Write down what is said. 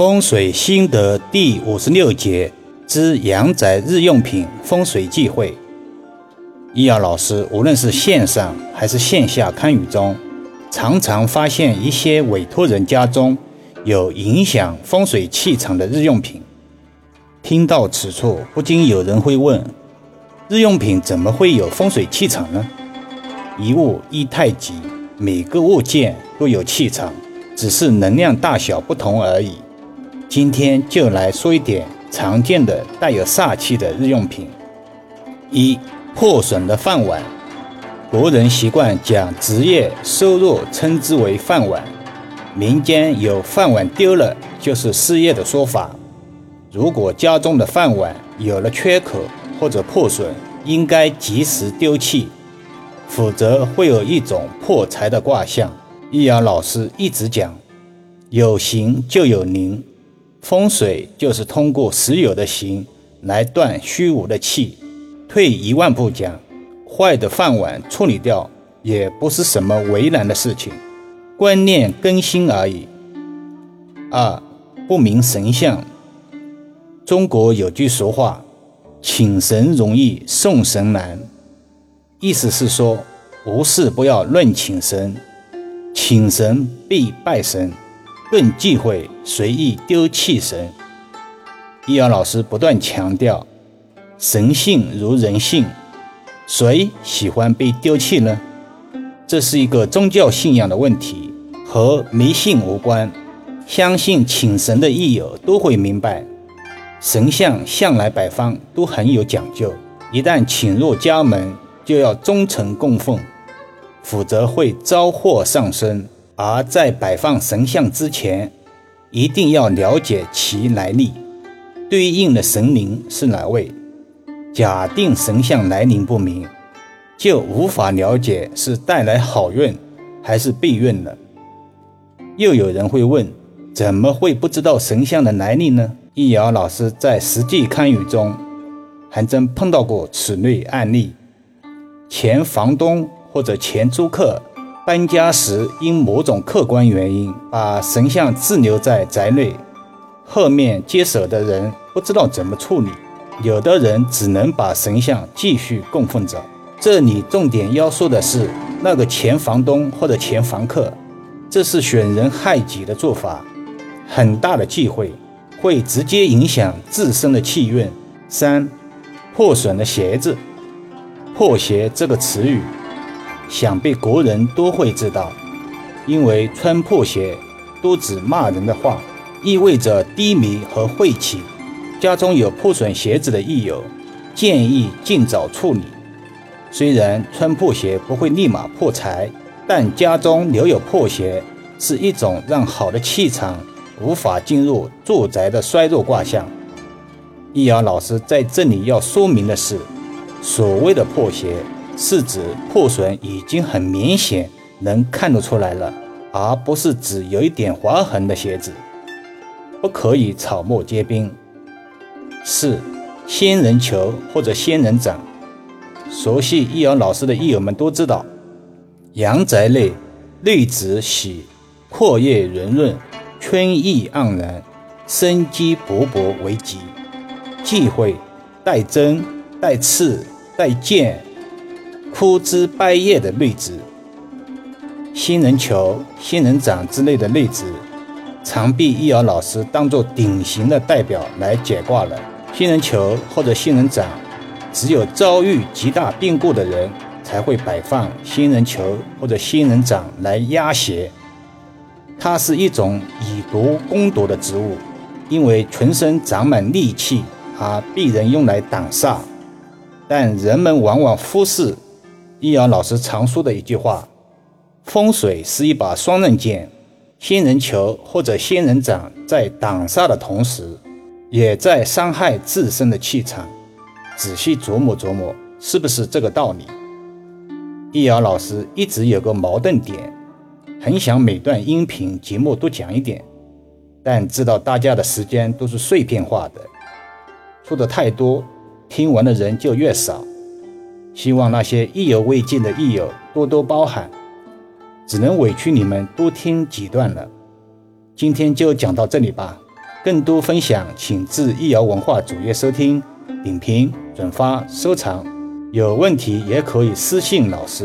风水心得第五十六节之阳宅日用品风水忌讳。易遥老师无论是线上还是线下看雨中，常常发现一些委托人家中有影响风水气场的日用品。听到此处，不禁有人会问：日用品怎么会有风水气场呢？一物一太极，每个物件都有气场，只是能量大小不同而已。今天就来说一点常见的带有煞气的日用品。一、破损的饭碗。国人习惯将职业收入称之为饭碗，民间有饭碗丢了就是失业的说法。如果家中的饭碗有了缺口或者破损，应该及时丢弃，否则会有一种破财的卦象。易阳老师一直讲，有形就有灵。风水就是通过实有的形来断虚无的气。退一万步讲，坏的饭碗处理掉也不是什么为难的事情，观念更新而已。二不明神相。中国有句俗话：“请神容易送神难”，意思是说，无事不要乱请神，请神必拜神。更忌讳随意丢弃神。易遥老师不断强调，神性如人性，谁喜欢被丢弃呢？这是一个宗教信仰的问题，和迷信无关。相信请神的益友都会明白，神像向来摆放都很有讲究，一旦请入家门，就要忠诚供奉，否则会招祸上身。而在摆放神像之前，一定要了解其来历，对应的神灵是哪位。假定神像来历不明，就无法了解是带来好运还是避运了。又有人会问：怎么会不知道神像的来历呢？易遥老师在实际看雨中，还真碰到过此类案例。前房东或者前租客。搬家时因某种客观原因把神像滞留在宅内，后面接手的人不知道怎么处理，有的人只能把神像继续供奉着。这里重点要说的是那个前房东或者前房客，这是损人害己的做法，很大的忌讳，会直接影响自身的气运。三，破损的鞋子，破鞋这个词语。想必国人都会知道，因为穿破鞋都指骂人的话，意味着低迷和晦气。家中有破损鞋子的益友，建议尽早处理。虽然穿破鞋不会立马破财，但家中留有破鞋是一种让好的气场无法进入住宅的衰弱卦象。易遥老师在这里要说明的是，所谓的破鞋。是指破损已经很明显能看得出来了，而不是指有一点划痕的鞋子，不可以草木皆兵。四仙人球或者仙人掌，熟悉易阳老师的益友们都知道，阳宅内绿植喜，阔叶圆润，春意盎然，生机勃勃为吉，忌讳带针、带刺、带剑。枯枝败叶的绿植，仙人球、仙人掌之类的绿植，常被易遥老师当做典型的代表来解卦了。仙人球或者仙人掌，只有遭遇极大变故的人才会摆放仙人球或者仙人掌来压邪。它是一种以毒攻毒的植物，因为全身长满戾气，而被人用来挡煞。但人们往往忽视。易遥老师常说的一句话：“风水是一把双刃剑，仙人球或者仙人掌在挡煞的同时，也在伤害自身的气场。仔细琢磨琢磨，是不是这个道理？”易遥老师一直有个矛盾点，很想每段音频节目多讲一点，但知道大家的时间都是碎片化的，说的太多，听完的人就越少。希望那些意犹未尽的益友多多包涵，只能委屈你们多听几段了。今天就讲到这里吧，更多分享请至易瑶文化主页收听、点评、转发、收藏。有问题也可以私信老师。